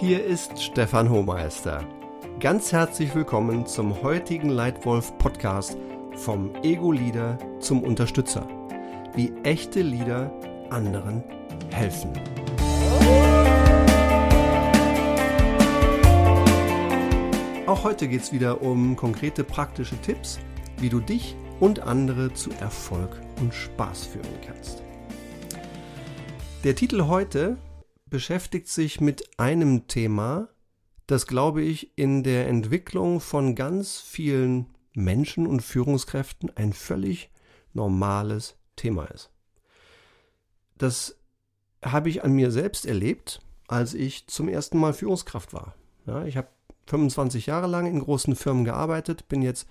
Hier ist Stefan Hohmeister. Ganz herzlich willkommen zum heutigen Leitwolf Podcast vom Ego-Leader zum Unterstützer. Wie echte Leader anderen helfen. Auch heute geht es wieder um konkrete praktische Tipps, wie du dich und andere zu Erfolg und Spaß führen kannst. Der Titel heute beschäftigt sich mit einem Thema, das, glaube ich, in der Entwicklung von ganz vielen Menschen und Führungskräften ein völlig normales Thema ist. Das habe ich an mir selbst erlebt, als ich zum ersten Mal Führungskraft war. Ja, ich habe 25 Jahre lang in großen Firmen gearbeitet, bin jetzt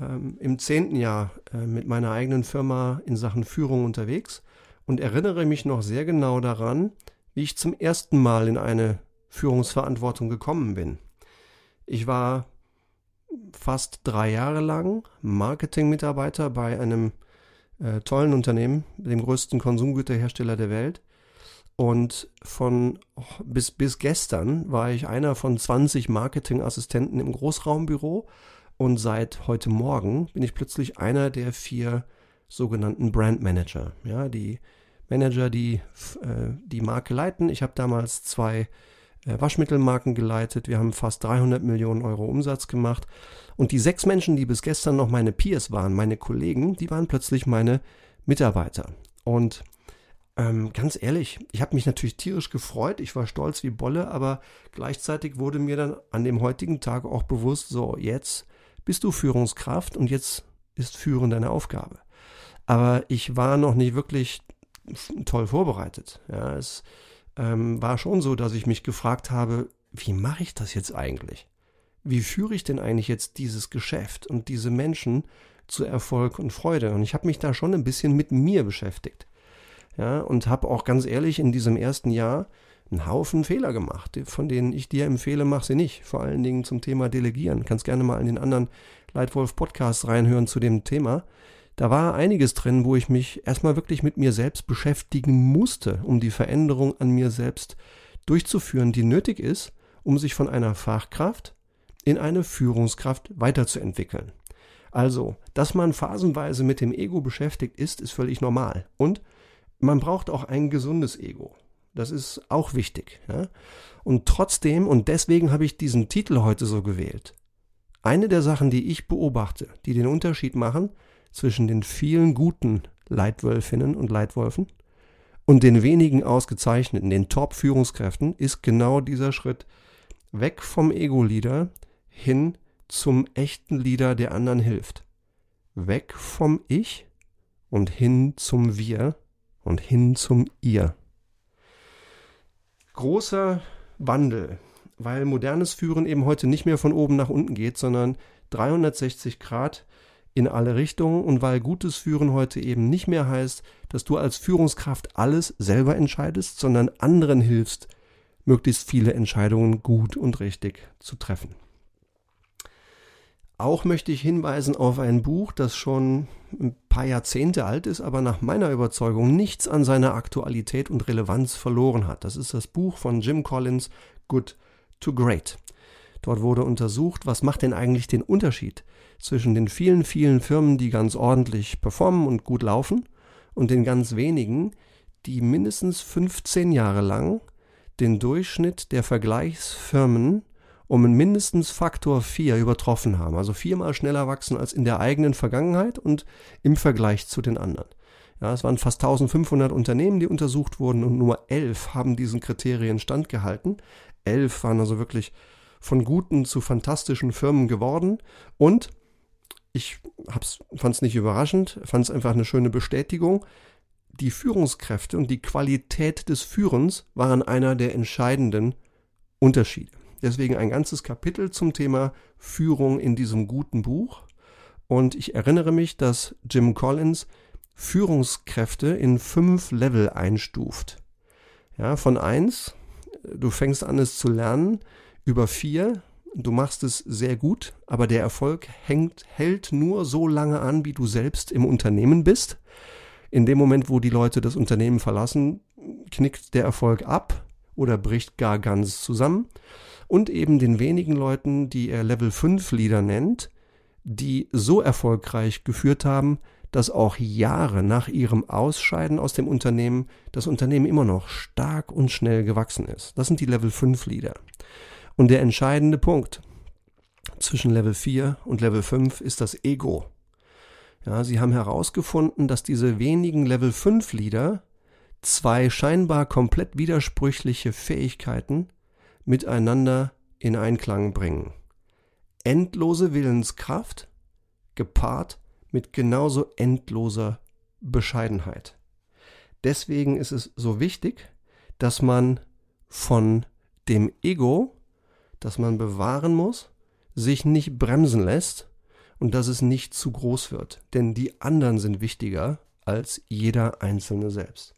ähm, im zehnten Jahr äh, mit meiner eigenen Firma in Sachen Führung unterwegs und erinnere mich noch sehr genau daran, wie ich zum ersten Mal in eine Führungsverantwortung gekommen bin. Ich war fast drei Jahre lang Marketingmitarbeiter bei einem äh, tollen Unternehmen, dem größten Konsumgüterhersteller der Welt. Und von bis, bis gestern war ich einer von 20 Marketingassistenten im Großraumbüro. Und seit heute Morgen bin ich plötzlich einer der vier sogenannten Brandmanager. Ja, die Manager, die äh, die Marke leiten. Ich habe damals zwei äh, Waschmittelmarken geleitet. Wir haben fast 300 Millionen Euro Umsatz gemacht. Und die sechs Menschen, die bis gestern noch meine Peers waren, meine Kollegen, die waren plötzlich meine Mitarbeiter. Und ähm, ganz ehrlich, ich habe mich natürlich tierisch gefreut. Ich war stolz wie Bolle, aber gleichzeitig wurde mir dann an dem heutigen Tag auch bewusst, so jetzt bist du Führungskraft und jetzt ist Führen deine Aufgabe. Aber ich war noch nicht wirklich toll vorbereitet. Ja, es ähm, war schon so, dass ich mich gefragt habe, wie mache ich das jetzt eigentlich? Wie führe ich denn eigentlich jetzt dieses Geschäft und diese Menschen zu Erfolg und Freude? Und ich habe mich da schon ein bisschen mit mir beschäftigt. Ja, und habe auch ganz ehrlich in diesem ersten Jahr einen Haufen Fehler gemacht, von denen ich dir empfehle, mach sie nicht. Vor allen Dingen zum Thema Delegieren. Kannst gerne mal in den anderen Leitwolf Podcasts reinhören zu dem Thema da war einiges drin, wo ich mich erstmal wirklich mit mir selbst beschäftigen musste, um die Veränderung an mir selbst durchzuführen, die nötig ist, um sich von einer Fachkraft in eine Führungskraft weiterzuentwickeln. Also, dass man phasenweise mit dem Ego beschäftigt ist, ist völlig normal. Und man braucht auch ein gesundes Ego. Das ist auch wichtig. Ja? Und trotzdem, und deswegen habe ich diesen Titel heute so gewählt, eine der Sachen, die ich beobachte, die den Unterschied machen, zwischen den vielen guten Leitwölfinnen und Leitwölfen und den wenigen ausgezeichneten, den Top-Führungskräften, ist genau dieser Schritt weg vom Ego-Leader hin zum echten Leader, der anderen hilft. Weg vom Ich und hin zum Wir und hin zum Ihr. Großer Wandel, weil modernes Führen eben heute nicht mehr von oben nach unten geht, sondern 360 Grad in alle Richtungen und weil gutes Führen heute eben nicht mehr heißt, dass du als Führungskraft alles selber entscheidest, sondern anderen hilfst, möglichst viele Entscheidungen gut und richtig zu treffen. Auch möchte ich hinweisen auf ein Buch, das schon ein paar Jahrzehnte alt ist, aber nach meiner Überzeugung nichts an seiner Aktualität und Relevanz verloren hat. Das ist das Buch von Jim Collins, Good to Great. Dort wurde untersucht, was macht denn eigentlich den Unterschied zwischen den vielen, vielen Firmen, die ganz ordentlich performen und gut laufen, und den ganz wenigen, die mindestens 15 Jahre lang den Durchschnitt der Vergleichsfirmen um mindestens Faktor 4 übertroffen haben, also viermal schneller wachsen als in der eigenen Vergangenheit und im Vergleich zu den anderen. Ja, es waren fast 1500 Unternehmen, die untersucht wurden und nur elf haben diesen Kriterien standgehalten. Elf waren also wirklich von guten zu fantastischen Firmen geworden und ich fand es nicht überraschend, fand es einfach eine schöne Bestätigung. Die Führungskräfte und die Qualität des Führens waren einer der entscheidenden Unterschiede. Deswegen ein ganzes Kapitel zum Thema Führung in diesem guten Buch. Und ich erinnere mich, dass Jim Collins Führungskräfte in fünf Level einstuft. Ja, von eins, du fängst an es zu lernen, über vier, du machst es sehr gut, aber der Erfolg hängt, hält nur so lange an, wie du selbst im Unternehmen bist. In dem Moment, wo die Leute das Unternehmen verlassen, knickt der Erfolg ab oder bricht gar ganz zusammen. Und eben den wenigen Leuten, die er Level 5 Leader nennt, die so erfolgreich geführt haben, dass auch Jahre nach ihrem Ausscheiden aus dem Unternehmen das Unternehmen immer noch stark und schnell gewachsen ist. Das sind die Level 5 Leader. Und der entscheidende Punkt zwischen Level 4 und Level 5 ist das Ego. Ja, sie haben herausgefunden, dass diese wenigen Level 5 Leader zwei scheinbar komplett widersprüchliche Fähigkeiten miteinander in Einklang bringen. Endlose Willenskraft gepaart mit genauso endloser Bescheidenheit. Deswegen ist es so wichtig, dass man von dem Ego, das man bewahren muss, sich nicht bremsen lässt und dass es nicht zu groß wird, denn die anderen sind wichtiger als jeder Einzelne selbst.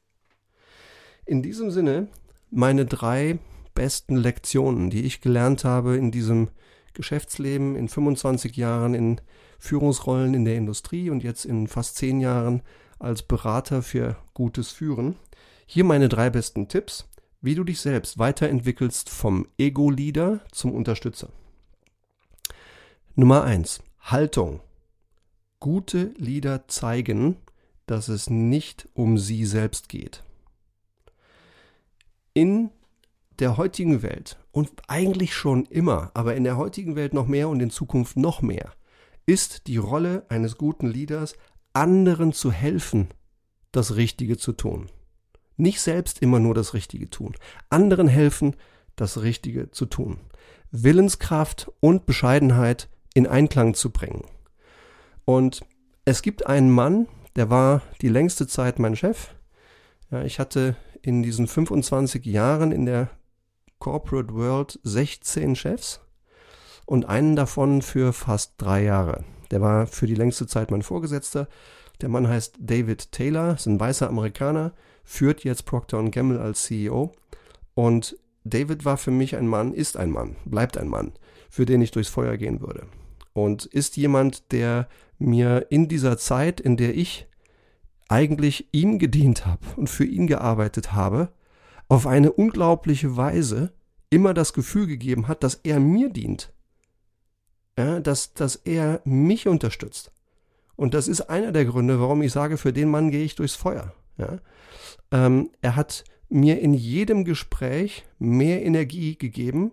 In diesem Sinne meine drei besten Lektionen, die ich gelernt habe in diesem Geschäftsleben, in 25 Jahren in Führungsrollen in der Industrie und jetzt in fast 10 Jahren als Berater für gutes Führen. Hier meine drei besten Tipps, wie du dich selbst weiterentwickelst vom Ego-Leader zum Unterstützer. Nummer eins: Haltung. Gute Leader zeigen, dass es nicht um sie selbst geht. In der heutigen Welt und eigentlich schon immer, aber in der heutigen Welt noch mehr und in Zukunft noch mehr, ist die Rolle eines guten Leaders, anderen zu helfen, das Richtige zu tun. Nicht selbst immer nur das Richtige tun, anderen helfen, das Richtige zu tun. Willenskraft und Bescheidenheit in Einklang zu bringen. Und es gibt einen Mann, der war die längste Zeit mein Chef. Ja, ich hatte in diesen 25 Jahren in der Corporate World 16 Chefs und einen davon für fast drei Jahre. Der war für die längste Zeit mein Vorgesetzter. Der Mann heißt David Taylor, ist ein weißer Amerikaner, führt jetzt Procter Gamble als CEO. Und David war für mich ein Mann, ist ein Mann, bleibt ein Mann, für den ich durchs Feuer gehen würde und ist jemand, der mir in dieser Zeit, in der ich eigentlich ihm gedient habe und für ihn gearbeitet habe, auf eine unglaubliche Weise immer das Gefühl gegeben hat, dass er mir dient. Ja, dass, dass er mich unterstützt. Und das ist einer der Gründe, warum ich sage, für den Mann gehe ich durchs Feuer. Ja? Ähm, er hat mir in jedem Gespräch mehr Energie gegeben,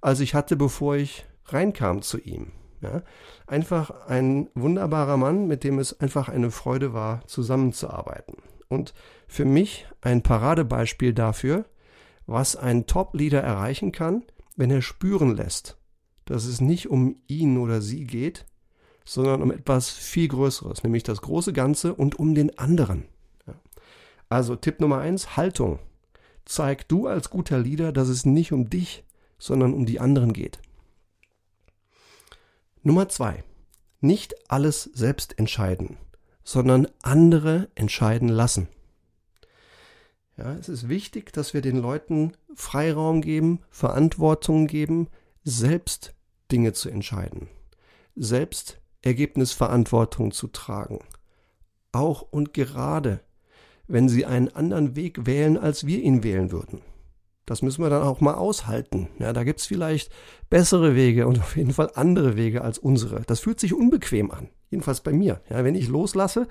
als ich hatte, bevor ich reinkam zu ihm. Ja? Einfach ein wunderbarer Mann, mit dem es einfach eine Freude war, zusammenzuarbeiten. Und für mich ein Paradebeispiel dafür, was ein Top-Leader erreichen kann, wenn er spüren lässt, dass es nicht um ihn oder sie geht, sondern um etwas viel Größeres, nämlich das große Ganze und um den anderen. Also Tipp Nummer eins, Haltung. Zeig du als guter Leader, dass es nicht um dich, sondern um die anderen geht. Nummer zwei, nicht alles selbst entscheiden, sondern andere entscheiden lassen. Ja, es ist wichtig, dass wir den Leuten Freiraum geben, Verantwortung geben, selbst Dinge zu entscheiden, selbst Ergebnisverantwortung zu tragen. Auch und gerade, wenn sie einen anderen Weg wählen, als wir ihn wählen würden. Das müssen wir dann auch mal aushalten. Ja, da gibt's vielleicht bessere Wege und auf jeden Fall andere Wege als unsere. Das fühlt sich unbequem an. Jedenfalls bei mir. Ja, wenn ich loslasse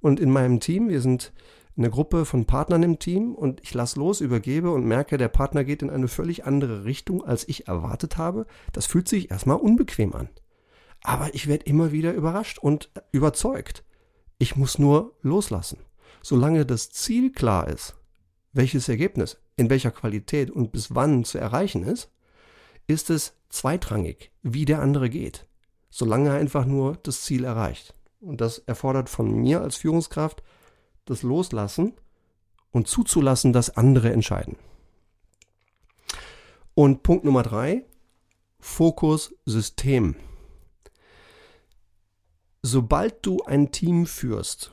und in meinem Team, wir sind eine Gruppe von Partnern im Team und ich lasse los, übergebe und merke, der Partner geht in eine völlig andere Richtung, als ich erwartet habe, das fühlt sich erstmal unbequem an. Aber ich werde immer wieder überrascht und überzeugt. Ich muss nur loslassen. Solange das Ziel klar ist, welches Ergebnis in welcher Qualität und bis wann zu erreichen ist, ist es zweitrangig, wie der andere geht, solange er einfach nur das Ziel erreicht. Und das erfordert von mir als Führungskraft das Loslassen und zuzulassen, dass andere entscheiden. Und Punkt Nummer drei, Fokus System. Sobald du ein Team führst,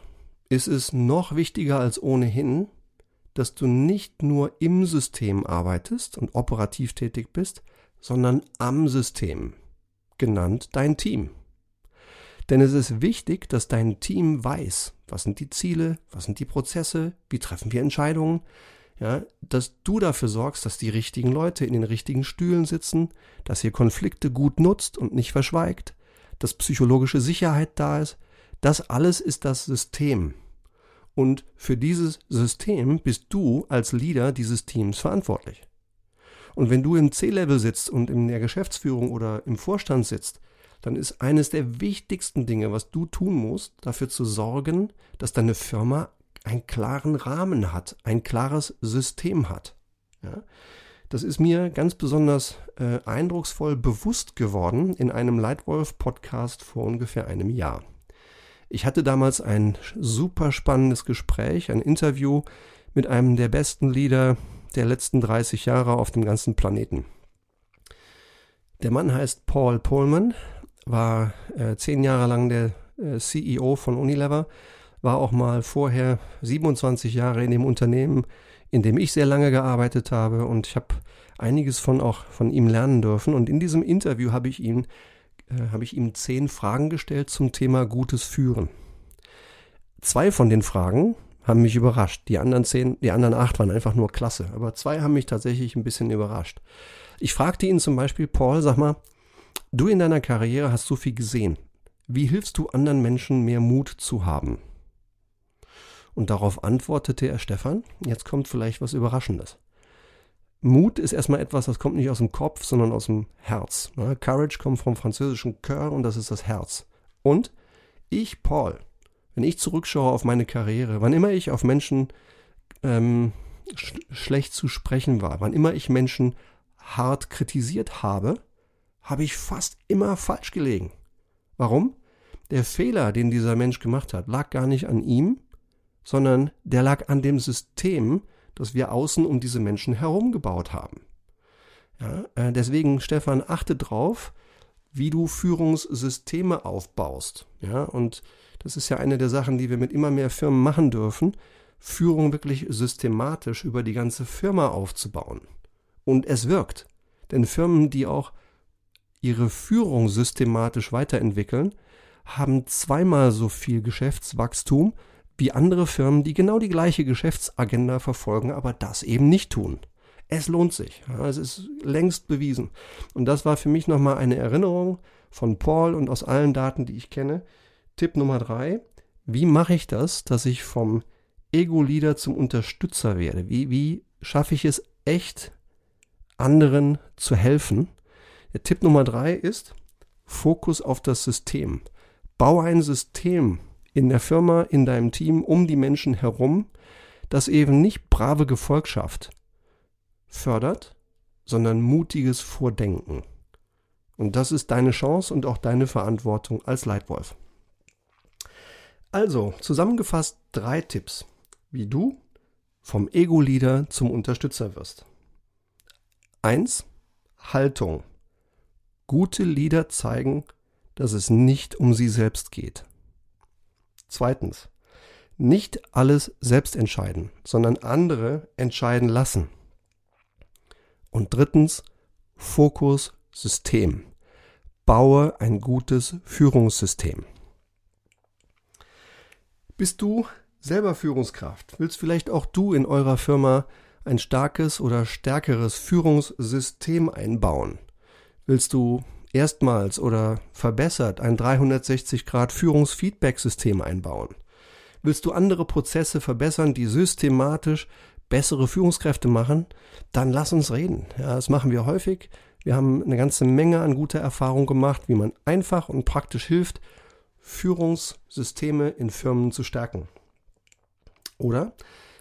ist es noch wichtiger als ohnehin, dass du nicht nur im System arbeitest und operativ tätig bist, sondern am System, genannt dein Team. Denn es ist wichtig, dass dein Team weiß, was sind die Ziele, was sind die Prozesse, wie treffen wir Entscheidungen, ja, dass du dafür sorgst, dass die richtigen Leute in den richtigen Stühlen sitzen, dass ihr Konflikte gut nutzt und nicht verschweigt, dass psychologische Sicherheit da ist. Das alles ist das System. Und für dieses System bist du als Leader dieses Teams verantwortlich. Und wenn du im C-Level sitzt und in der Geschäftsführung oder im Vorstand sitzt, dann ist eines der wichtigsten Dinge, was du tun musst, dafür zu sorgen, dass deine Firma einen klaren Rahmen hat, ein klares System hat. Ja? Das ist mir ganz besonders äh, eindrucksvoll bewusst geworden in einem Leitwolf-Podcast vor ungefähr einem Jahr. Ich hatte damals ein super spannendes Gespräch, ein Interview mit einem der besten Leader der letzten 30 Jahre auf dem ganzen Planeten. Der Mann heißt Paul Pullman, war äh, zehn Jahre lang der äh, CEO von Unilever, war auch mal vorher 27 Jahre in dem Unternehmen, in dem ich sehr lange gearbeitet habe und ich habe einiges von auch von ihm lernen dürfen. Und in diesem Interview habe ich ihn äh, habe ich ihm zehn Fragen gestellt zum Thema gutes Führen. Zwei von den Fragen haben mich überrascht. Die anderen zehn, die anderen acht waren einfach nur klasse. Aber zwei haben mich tatsächlich ein bisschen überrascht. Ich fragte ihn zum Beispiel, Paul, sag mal, du in deiner Karriere hast so viel gesehen. Wie hilfst du anderen Menschen, mehr Mut zu haben? Und darauf antwortete er Stefan, jetzt kommt vielleicht was Überraschendes. Mut ist erstmal etwas, das kommt nicht aus dem Kopf, sondern aus dem Herz. Courage kommt vom französischen Cœur und das ist das Herz. Und ich, Paul, wenn ich zurückschaue auf meine Karriere, wann immer ich auf Menschen ähm, sch schlecht zu sprechen war, wann immer ich Menschen hart kritisiert habe, habe ich fast immer falsch gelegen. Warum? Der Fehler, den dieser Mensch gemacht hat, lag gar nicht an ihm, sondern der lag an dem System, das wir außen um diese Menschen herum gebaut haben. Ja, äh, deswegen, Stefan, achte drauf, wie du Führungssysteme aufbaust. Ja, und das ist ja eine der Sachen, die wir mit immer mehr Firmen machen dürfen, Führung wirklich systematisch über die ganze Firma aufzubauen. Und es wirkt. Denn Firmen, die auch ihre Führung systematisch weiterentwickeln, haben zweimal so viel Geschäftswachstum wie andere Firmen, die genau die gleiche Geschäftsagenda verfolgen, aber das eben nicht tun. Es lohnt sich. es ist längst bewiesen. Und das war für mich nochmal eine Erinnerung von Paul und aus allen Daten, die ich kenne. Tipp Nummer drei. Wie mache ich das, dass ich vom Ego-Leader zum Unterstützer werde? Wie, wie schaffe ich es echt, anderen zu helfen? Der Tipp Nummer drei ist Fokus auf das System. Baue ein System in der Firma, in deinem Team, um die Menschen herum, das eben nicht brave Gefolgschaft fördert, sondern mutiges Vordenken. Und das ist deine Chance und auch deine Verantwortung als Leitwolf. Also, zusammengefasst drei Tipps, wie du vom Ego-Leader zum Unterstützer wirst. Eins: Haltung. Gute Leader zeigen, dass es nicht um sie selbst geht. Zweitens, nicht alles selbst entscheiden, sondern andere entscheiden lassen. Und drittens, Fokus System. Baue ein gutes Führungssystem. Bist du selber Führungskraft? Willst vielleicht auch du in eurer Firma ein starkes oder stärkeres Führungssystem einbauen? Willst du erstmals oder verbessert ein 360 Grad Führungsfeedback-System einbauen? Willst du andere Prozesse verbessern, die systematisch bessere Führungskräfte machen? Dann lass uns reden. Ja, das machen wir häufig. Wir haben eine ganze Menge an guter Erfahrung gemacht, wie man einfach und praktisch hilft, Führungssysteme in Firmen zu stärken. Oder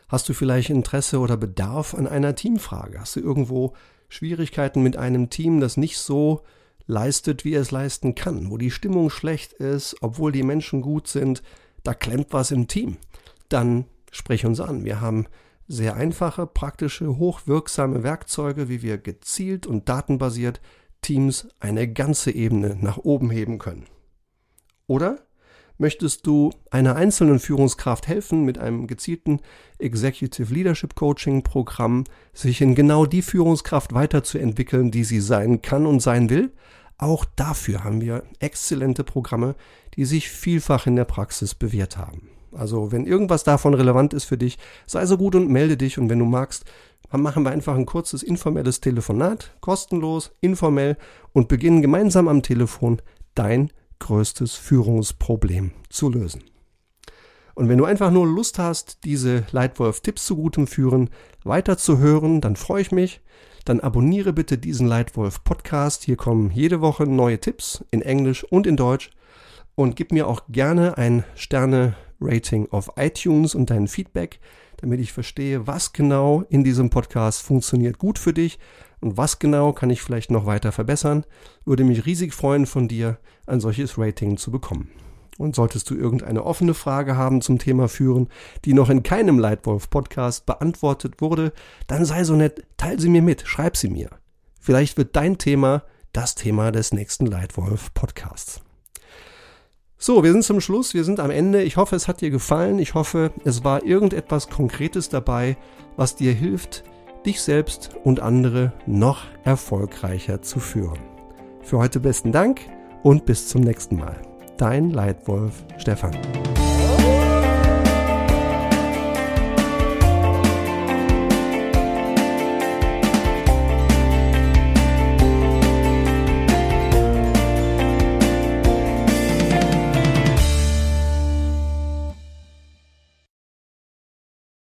hast du vielleicht Interesse oder Bedarf an einer Teamfrage? Hast du irgendwo Schwierigkeiten mit einem Team, das nicht so leistet, wie er es leisten kann, wo die Stimmung schlecht ist, obwohl die Menschen gut sind, da klemmt was im Team, dann sprich uns an. Wir haben sehr einfache, praktische, hochwirksame Werkzeuge, wie wir gezielt und datenbasiert Teams eine ganze Ebene nach oben heben können. Oder möchtest du einer einzelnen Führungskraft helfen, mit einem gezielten Executive Leadership Coaching Programm sich in genau die Führungskraft weiterzuentwickeln, die sie sein kann und sein will? Auch dafür haben wir exzellente Programme, die sich vielfach in der Praxis bewährt haben. Also wenn irgendwas davon relevant ist für dich, sei so gut und melde dich und wenn du magst, dann machen wir einfach ein kurzes informelles Telefonat, kostenlos, informell und beginnen gemeinsam am Telefon dein größtes Führungsproblem zu lösen. Und wenn du einfach nur Lust hast, diese Leitwolf-Tipps zu gutem Führen weiterzuhören, dann freue ich mich. Dann abonniere bitte diesen Leitwolf-Podcast. Hier kommen jede Woche neue Tipps in Englisch und in Deutsch. Und gib mir auch gerne ein Sterne-Rating auf iTunes und dein Feedback, damit ich verstehe, was genau in diesem Podcast funktioniert gut für dich und was genau kann ich vielleicht noch weiter verbessern. Würde mich riesig freuen, von dir ein solches Rating zu bekommen. Und solltest du irgendeine offene Frage haben zum Thema Führen, die noch in keinem Leitwolf-Podcast beantwortet wurde, dann sei so nett, teil sie mir mit, schreib sie mir. Vielleicht wird dein Thema das Thema des nächsten Leitwolf-Podcasts. So, wir sind zum Schluss, wir sind am Ende. Ich hoffe, es hat dir gefallen. Ich hoffe, es war irgendetwas Konkretes dabei, was dir hilft, dich selbst und andere noch erfolgreicher zu führen. Für heute besten Dank und bis zum nächsten Mal. Dein Leitwolf Stefan.